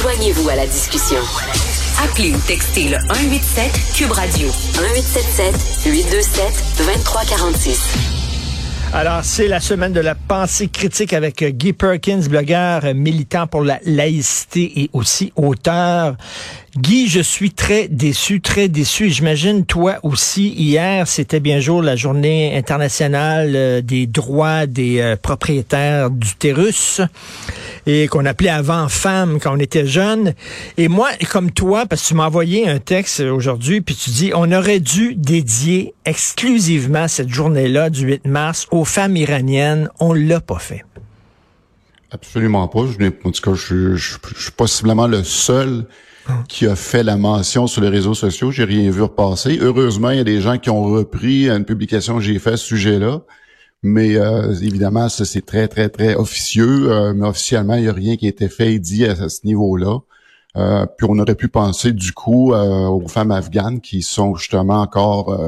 Joignez-vous à la discussion. Appelez ou textez le 187 Cube Radio 1877 827 2346. Alors, c'est la semaine de la pensée critique avec euh, Guy Perkins, blogueur euh, militant pour la laïcité et aussi auteur. Guy, je suis très déçu, très déçu. J'imagine toi aussi. Hier, c'était bien jour la journée internationale euh, des droits des propriétaires d'utérus et qu'on appelait avant femme quand on était jeune. Et moi, comme toi, parce que tu m'as envoyé un texte aujourd'hui, puis tu dis, on aurait dû dédier exclusivement cette journée-là du 8 mars aux femmes iraniennes. On l'a pas fait. Absolument pas. Je, en tout cas, je, je suis possiblement le seul qui a fait la mention sur les réseaux sociaux. J'ai rien vu repasser. Heureusement, il y a des gens qui ont repris une publication que j'ai faite à ce sujet-là. Mais euh, évidemment, ça c'est très, très, très officieux. Euh, mais officiellement, il n'y a rien qui a été fait et dit à, ce niveau-là. Euh, puis on aurait pu penser du coup aux femmes afghanes qui sont justement encore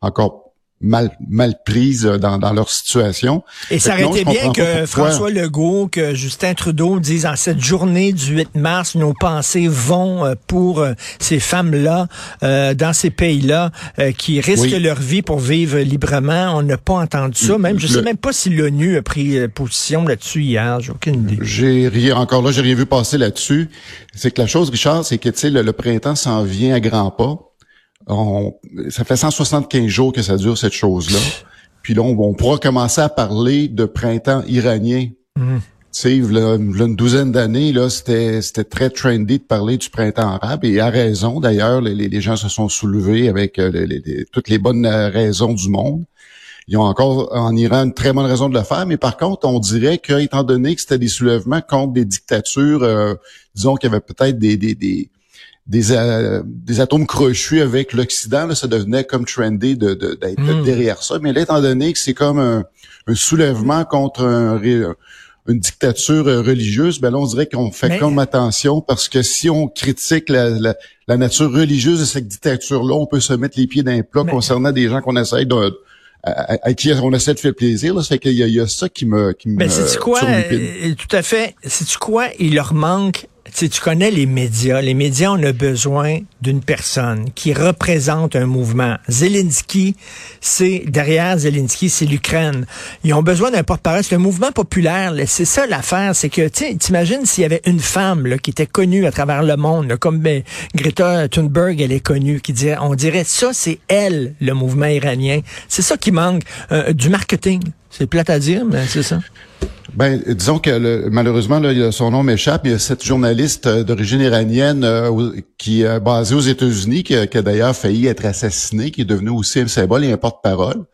encore mal, mal prises dans, dans leur situation. Et ça aurait été bien que François Legault, que Justin Trudeau disent en cette journée du 8 mars, nos pensées vont euh, pour euh, ces femmes-là euh, dans ces pays-là qui risquent leur vie pour vivre librement. On n'a pas entendu ça. Même, je sais même pas si l'ONU a pris position là-dessus hier. J'ai aucune idée. J'ai rien, encore là, j'ai rien vu passer là-dessus. C'est que la chose, Richard, c'est que, tu sais, le printemps s'en vient à grands pas ça fait 175 jours que ça dure cette chose-là. Puis là, on, pourra commencer à parler de printemps iranien. Mmh. Tu sais, il y a une douzaine d'années, là, c'était c'était très trendy de parler du printemps arabe et à raison. D'ailleurs, les, les, gens se sont soulevés avec euh, les, toutes les bonnes euh, raisons du monde. Ils ont encore en Iran une très bonne raison de le faire, mais par contre, on dirait que, étant donné que c'était des soulèvements contre des dictatures, euh, disons qu'il y avait peut-être des, des, des des, euh, des atomes crochus avec l'Occident, ça devenait comme trendy d'être de, d'être hmm. derrière ça. Mais là, étant donné que c'est comme un, soulèvement contre une dictature religieuse, ben là, on dirait qu'on fait comme attention parce que si on critique la, la, nature religieuse de cette dictature-là, on peut se mettre les pieds dans les plats concernant des gens qu'on essaye de à, qui on essaie de faire plaisir. Là, ça fait qu'il y, a ça qui me qui Mais c'est quoi? euh, Tout à fait. C'est quoi? Il leur manque tu, tu connais les médias. Les médias, on a besoin d'une personne qui représente un mouvement. Zelensky, c'est derrière Zelensky, c'est l'Ukraine. Ils ont besoin d'un porte-parole. C'est un mouvement populaire. C'est ça l'affaire, c'est que tu t'imagines s'il y avait une femme là, qui était connue à travers le monde, comme ben, Greta Thunberg, elle est connue, qui dirait, on dirait ça, c'est elle le mouvement iranien. C'est ça qui manque, euh, du marketing. C'est plate à dire, mais c'est ça. Ben, disons que malheureusement, là, son nom m'échappe. Il y a cette journaliste euh, d'origine iranienne euh, qui est basée aux États-Unis, qui, a, d'ailleurs failli être assassinée, qui est devenue aussi un symbole et un porte-parole.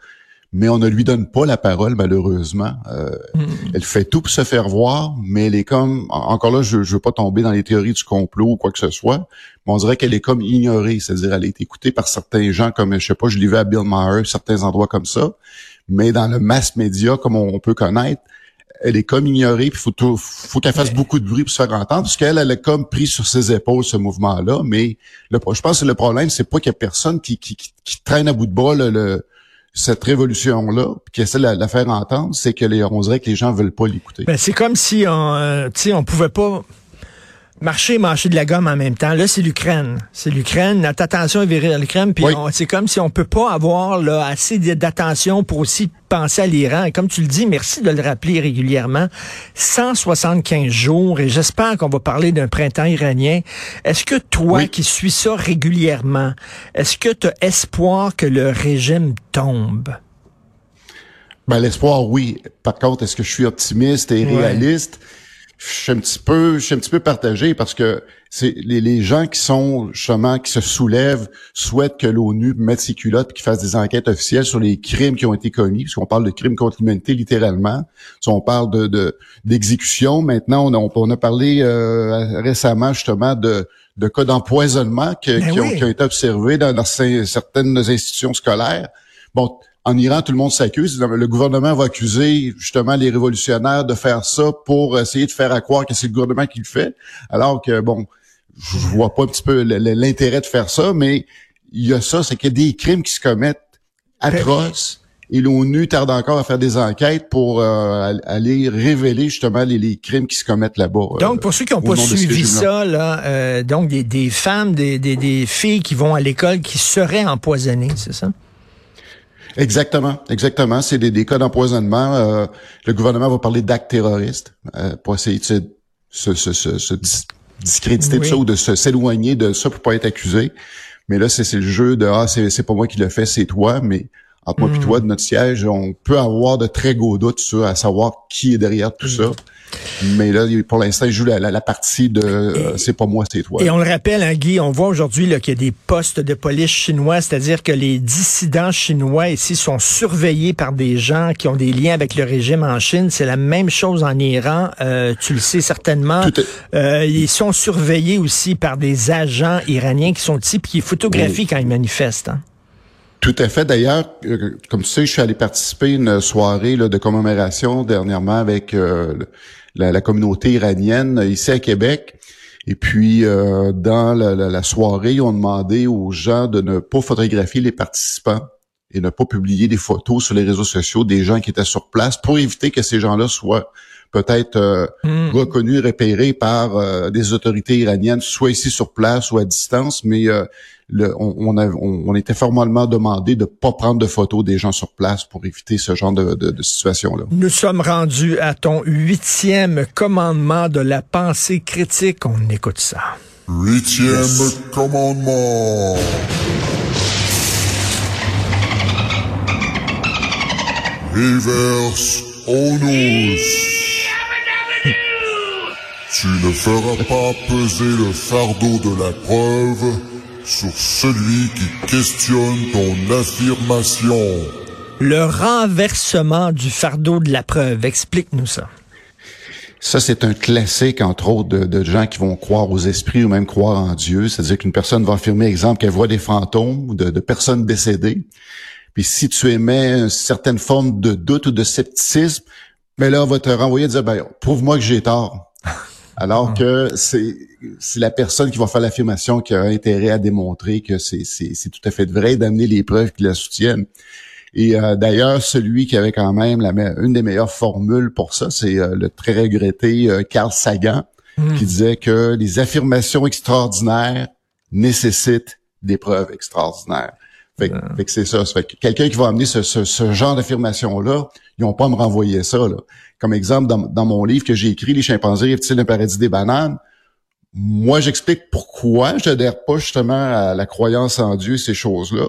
Mais on ne lui donne pas la parole, malheureusement. Euh, mm. Elle fait tout pour se faire voir, mais elle est comme... Encore là, je ne veux pas tomber dans les théories du complot ou quoi que ce soit, mais on dirait qu'elle est comme ignorée. C'est-à-dire, elle est écoutée par certains gens, comme, je sais pas, je l'ai vu à Bill Maher, certains endroits comme ça. Mais dans le mass média, comme on peut connaître, elle est comme ignorée, puis faut faut qu'elle fasse beaucoup de bruit pour se faire entendre, parce qu'elle, elle a comme pris sur ses épaules ce mouvement-là. Mais le, je pense que le problème, c'est pas qu'il y a personne qui, qui, qui, traîne à bout de bras le, cette révolution-là, puis qui essaie de la, faire entendre, c'est que les, on dirait que les gens veulent pas l'écouter. Ben, c'est comme si on, euh, on pouvait pas marcher et mâcher de la gomme en même temps. Là, c'est l'Ukraine. C'est l'Ukraine. Notre attention est virée à l'Ukraine. Puis c'est comme si on peut pas avoir là, assez d'attention pour aussi penser à l'Iran. Et comme tu le dis, merci de le rappeler régulièrement. 175 jours, et j'espère qu'on va parler d'un printemps iranien. Est-ce que toi, qui suis ça régulièrement, est-ce que tu as espoir que le régime tombe? Ben, l'espoir, oui. Par contre, est-ce que je suis optimiste et réaliste? Je suis un petit peu, je suis un petit peu partagé parce que c'est les, les, gens qui sont justement qui se soulèvent souhaitent que l'ONU mette ses culottes et qu'ils fassent des enquêtes officielles sur les crimes qui ont été commis, parce qu'on parle de crimes contre l'humanité littéralement. Si on parle de d'exécution, maintenant on a, on a parlé euh, récemment justement de de cas d'empoisonnement ben qui, ont, qui, ont, été observés dans, dans certaines institutions scolaires. Bon, en Iran, tout le monde s'accuse. Le gouvernement va accuser justement les révolutionnaires de faire ça pour essayer de faire à croire que c'est le gouvernement qui le fait. Alors que, bon, je vois pas un petit peu l'intérêt de faire ça, mais il y a ça, c'est qu'il y a des crimes qui se commettent atroces et l'ONU tarde encore à faire des enquêtes pour euh, aller révéler justement les, crimes qui se commettent là-bas. Euh, donc, pour ceux qui n'ont pas suivi ça, là, euh, donc des, des femmes, des, des, des, filles qui vont à l'école qui seraient empoisonnées, c'est ça? Exactement, exactement. C'est des, des cas d'empoisonnement. le gouvernement va parler d'actes terroristes pour essayer de se, se, se, se discréditer de ça ou de s'éloigner de ça pour pas être accusé. Mais là, c'est le jeu de ah, c'est pas moi qui le fais, c'est toi. Mais entre moi et toi, hmm. de notre siège, on peut avoir de très gros doutes sur à savoir qui est derrière tout ça. Mais là, pour l'instant, il joue la, partie de euh, c'est pas moi, c'est toi. Et on le rappelle, hein, Guy, on voit aujourd'hui qu'il y a des postes de police chinois, c'est-à-dire que les dissidents chinois ici sont surveillés par des gens qui ont des liens avec le régime en Chine. C'est la même chose en Iran, euh, tu le sais certainement. Euh, ils sont surveillés aussi par des agents iraniens qui sont ici puis qui photographient quand ils manifestent. Hein. Tout à fait. D'ailleurs, euh, comme tu sais, je suis allé participer à une soirée de commémoration dernièrement avec euh, la, communauté iranienne ici à Québec. Et puis, euh, dans la, soirée, ils ont demandé aux gens de ne pas photographier les participants et ne pas publier des photos sur les réseaux sociaux des gens qui étaient sur place pour éviter que ces gens-là soient peut-être hmm. reconnus, repérés par des autorités iraniennes, soit ici sur place ou à distance, mais on, était formellement demandé de pas prendre de photos des gens sur place pour éviter ce genre de, situation-là. Nous sommes rendus à ton huitième commandement de la pensée critique. On écoute ça. Huitième commandement. Reverse onus. Tu ne feras pas peser le fardeau de la preuve sur celui qui questionne ton affirmation. Le renversement du fardeau de la preuve, explique-nous ça. Ça, c'est un classique, entre autres, de, gens qui vont croire aux esprits ou même croire en Dieu. C'est-à-dire qu'une personne va affirmer, exemple, qu'elle voit des fantômes ou de, personnes décédées. Puis si tu émets une certaine forme de doute ou de scepticisme, mais ben là, on va te renvoyer et dire, ben, prouve-moi que j'ai tort. Alors ah. que c'est c'est la personne qui va faire l'affirmation qui a intérêt à démontrer que c'est c'est tout à fait vrai, d'amener les preuves qui la soutiennent. Et euh, d'ailleurs, celui qui avait quand même la, une des meilleures formules pour ça, c'est euh, le très regretté euh, Carl Sagan, hmm. qui disait que les affirmations extraordinaires nécessitent des preuves extraordinaires. Fait, fait que c'est ça. Fait que quelqu'un qui va amener ce, ce, ce genre d'affirmation-là, ils n'ont pas à me renvoyer ça. Là. Comme exemple, dans, dans mon livre que j'ai écrit, Les chimpanzés rêvent-ils d'un paradis des bananes? Moi, j'explique pourquoi j'adhère pas justement à la croyance en Dieu, ces choses-là.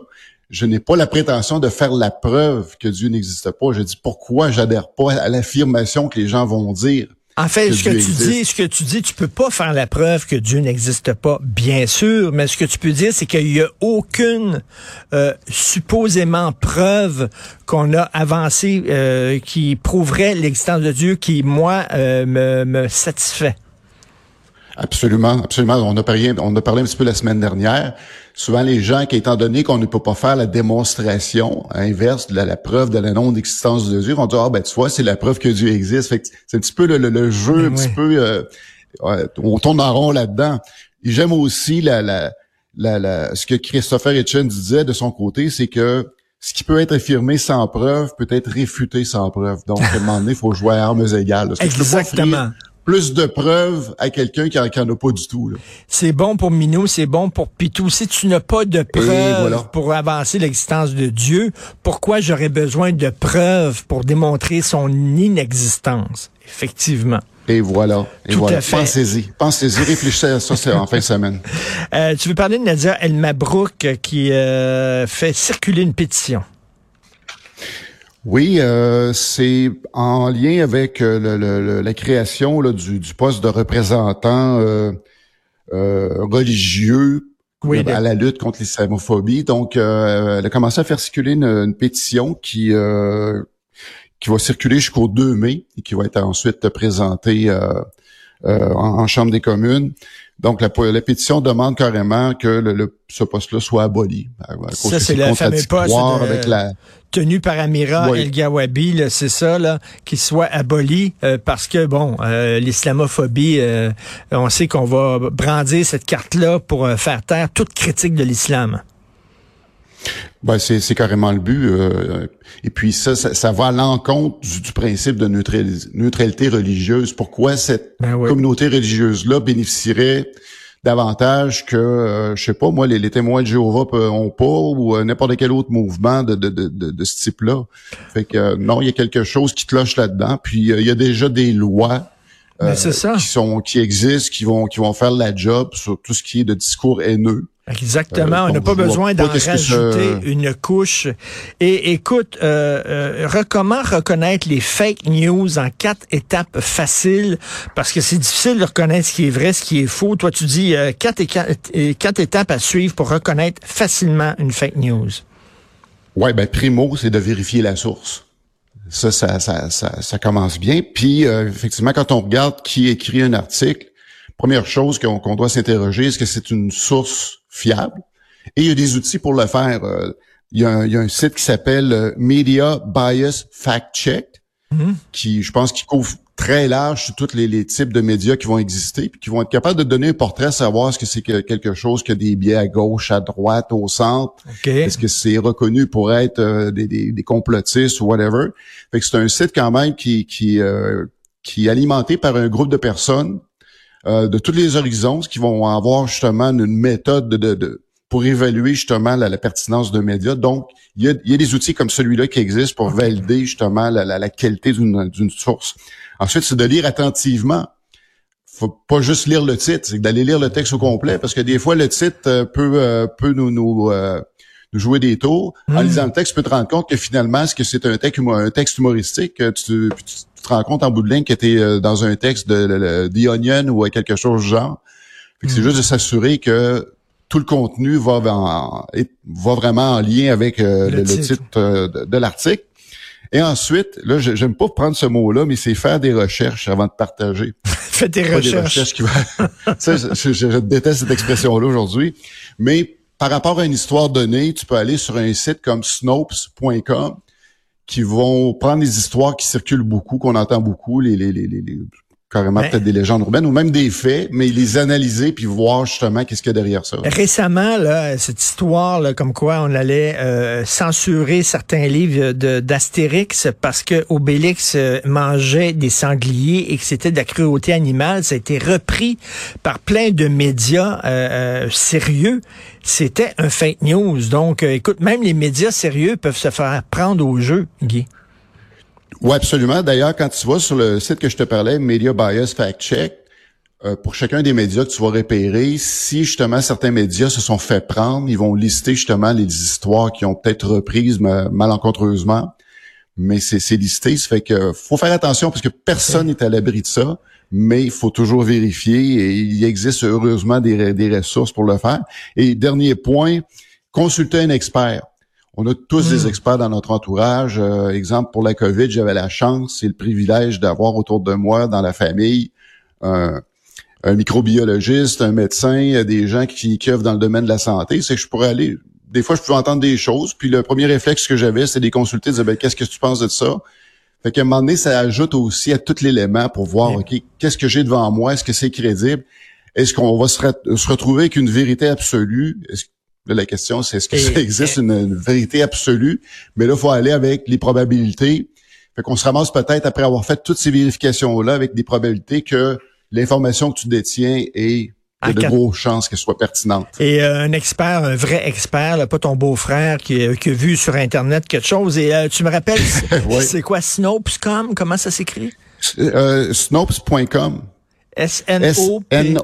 Je n'ai pas la prétention de faire la preuve que Dieu n'existe pas. Je dis pourquoi j'adhère pas à l'affirmation que les gens vont dire. En fait, ce que tu dis, ce que tu dis, tu peux pas faire la preuve que Dieu n'existe pas, bien sûr, mais ce que tu peux dire, c'est qu'il y a aucune euh, supposément preuve qu'on a avancée euh, qui prouverait l'existence de Dieu qui, moi, euh, me, me satisfait. Absolument, absolument. On a parlé, on a parlé un petit peu la semaine dernière. Souvent, les gens qui, étant donné qu'on ne peut pas faire la démonstration inverse de la, preuve de la non-existence de Dieu, vont dire, ah ben tu vois, c'est la preuve que Dieu existe. c'est un petit peu le, jeu, un petit peu, euh, on tourne en rond là-dedans. J'aime aussi la, la, la, ce que Christopher Hitchens disait de son côté, c'est que ce qui peut être affirmé sans preuve peut être réfuté sans preuve. Donc, à un moment donné, il faut jouer à armes égales. Exactement plus de preuves à quelqu'un qui, qui en a pas du tout. C'est bon pour Minou, c'est bon pour Pitou. Si tu n'as pas de preuves pour avancer l'existence de Dieu, pourquoi j'aurais besoin de preuves pour démontrer son inexistence? Effectivement. Et voilà. Et voilà. Pensez-y. Pensez-y. Réfléchissez à ça en fin de semaine. Euh, tu veux parler de Nadia El Mabrouk qui euh, fait circuler une pétition. Oui, euh, c'est en lien avec euh, le, la création là, du, du, poste de représentant euh, religieux à la lutte contre l'islamophobie. Donc, elle a commencé à faire circuler une, pétition qui qui va circuler jusqu'au 2 mai et qui va être ensuite présentée en, Chambre des communes. Donc, la, la pétition demande carrément que le, ce poste-là soit aboli. Ça, c'est le fameux poste avec la... tenu par Amira El Gawabi, c'est ça, là, qu'il soit aboli euh, parce que, bon, euh, l'islamophobie, euh, on sait qu'on va brandir cette carte-là pour faire taire toute critique de l'islam. Ben c'est, c'est carrément le but. Euh, et puis ça, ça, va à l'encontre du, principe de neutralité, religieuse. Pourquoi cette ben communauté religieuse-là bénéficierait davantage que, euh, je sais pas, moi, les, les témoins de Jéhovah ont pas, ou euh, n'importe quel autre mouvement de, de, de, de, ce type-là? Fait que non, il y a quelque chose qui cloche là-dedans. Puis il y a déjà des lois euh, ça. qui sont qui existent, qui vont qui vont faire la job sur tout ce qui est de discours haineux. Exactement. Euh, on n'a pas besoin d'en rajouter une couche. Et écoute, euh, euh, comment reconnaître les fake news en quatre étapes faciles? Parce que c'est difficile de reconnaître ce qui est vrai, ce qui est faux. Toi, tu dis quatre, quatre étapes à suivre pour reconnaître facilement une fake news. Ouais, ben primo, c'est de vérifier la source. Ça, ça, ça, ça, commence bien. Puis, euh, effectivement, quand on regarde qui écrit un article, première chose qu'on doit s'interroger, est-ce que c'est une source fiable? Et il y a des outils pour le faire. Euh, il, y a un, il, y a un, site qui s'appelle euh, Media Bias Fact Check, mm-hmm. qui, je pense, qui couvre très large sur tous les, types de médias qui vont exister, puis qui vont être capables de donner un portrait, savoir ce que c'est quelque chose qui a des biais à gauche, à droite, au centre. Est-ce que c'est reconnu pour être euh, des, des, complotistes ou whatever. Fait que c'est un site quand même qui qui euh, qui est alimenté par un groupe de personnes euh, de tous les horizons qui vont avoir justement une méthode de, de pour évaluer justement la, pertinence de médias. Donc, il y a, il y a des outils comme celui-là qui existent pour valider justement la, la, la qualité d'une source. Ensuite, c'est de lire attentivement. Faut pas juste lire le titre, c'est d'aller lire le texte au complet, parce que des fois, le titre euh, peut, euh, peut nous, nous, euh, nous, jouer des tours. En hmm. lisant le texte, tu peux te rendre compte que finalement, ce que c'est un texte, un texte humoristique, tu, tu, te rends compte en bout de ligne que tu es dans un texte de, de, The Onion ou quelque chose du genre. C'est hmm. juste de s'assurer que tout le contenu va, va vraiment en lien avec euh, le, titre, euh, de, l'article. Et ensuite, là, j'aime pas prendre ce mot-là, mais c'est faire des recherches avant de partager. Faites des recherches. qui je, déteste cette expression-là aujourd'hui. Mais par rapport à une histoire donnée, tu peux aller sur un site comme snopes.com qui vont prendre des histoires qui circulent beaucoup, qu'on entend beaucoup, les, les, les, les carrément peut-être des légendes urbaines ou même des faits, mais les analyser puis voir justement qu'est-ce qu'il y a derrière ça. Récemment, là, cette histoire, là, comme quoi on allait euh, censurer certains livres d'Astérix parce que Obélix euh, mangeait des sangliers et que c'était de la cruauté animale, ça a été repris par plein de médias euh, sérieux. C'était un fake news. Donc, écoute, même les médias sérieux peuvent se faire prendre au jeu, Guy. Oui, absolument. D'ailleurs, quand tu vas sur le site que je te parlais, Media Bias Fact Check, euh, pour chacun des médias que tu vas repérer, si justement certains médias se sont fait prendre, ils vont lister justement les histoires qui ont peut-être reprises malencontreusement. Mais c'est listé, ça fait que faut faire attention parce que personne n'est à l'abri de ça, mais il faut toujours vérifier et il existe heureusement des, des ressources pour le faire. Et dernier point, consulter un expert. On a tous des hmm. experts dans notre entourage. Euh, exemple, pour la COVID, j'avais la chance et le privilège d'avoir autour de moi, dans la famille, un microbiologiste, un médecin, des gens qui, qui œuvrent dans le domaine de la santé. C'est que je pourrais aller... Des fois, je pouvais entendre des choses, puis le premier réflexe que j'avais, c'est des consulter, de dire, ben, qu'est-ce que tu penses de ça? Fait qu'à un moment donné, ça ajoute aussi à tout l'élément pour voir, OK, qu'est-ce que j'ai devant moi? Est-ce que c'est crédible? Est-ce qu'on va se, se, retrouver avec une vérité absolue? Est-ce Là, la question, c'est est-ce que ça existe une, vérité absolue? Mais là, il faut aller avec les probabilités. Fait qu'on se ramasse peut-être après avoir fait toutes ces vérifications-là avec des probabilités que l'information que tu détiens est de, de grosses chances qu'elle soit pertinente. Et euh, un expert, un vrai expert, pas ton beau-frère qui, qui, a vu sur Internet quelque chose. Et euh, tu me rappelles, c'est quoi Snopes.com? Comment ça s'écrit? Euh, Snopes.com. S-N-O-P-E-S.com.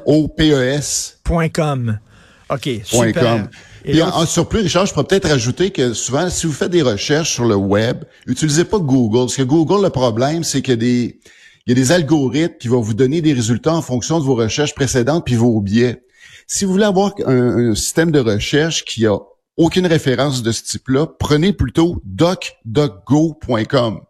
OK, super. Et en, surplus, Richard, je pourrais peut-être rajouter que souvent, si vous faites des recherches sur le web, utilisez pas Google. Parce que Google, le problème, c'est qu'il y a des, il y a des algorithmes qui vont vous donner des résultats en fonction de vos recherches précédentes puis vos biais. Si vous voulez avoir un, système de recherche qui a aucune référence de ce type-là, prenez plutôt docdocgo.com.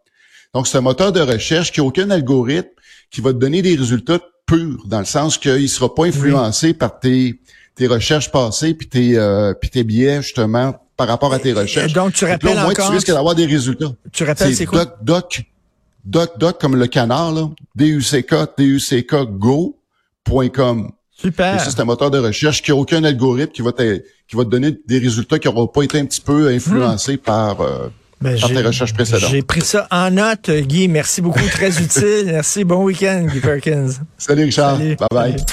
Donc, c'est un moteur de recherche qui n'a aucun algorithme qui va te donner des résultats purs, dans le sens qu'il ne sera pas influencé par tes tes recherches passées puis tes euh, puis tes biais justement par rapport à tes recherches. Donc tu rappelles là, au moins, tu risques d'avoir des résultats. Tu rappelles c'est quoi? Doc doc doc comme le canard là, D U C K D U C K go.com. Super. c'est un moteur de recherche qui n'a aucun algorithme qui va, te, qui va te donner des résultats qui n'auront pas été un petit peu influencés Hmm. par, euh, Ben, par tes recherches précédentes. J'ai pris ça en note, Guy. Merci beaucoup. Très utile. Merci. Bon week-end, Guy Perkins. Salut Richard. Salut. Bye bye. Salut.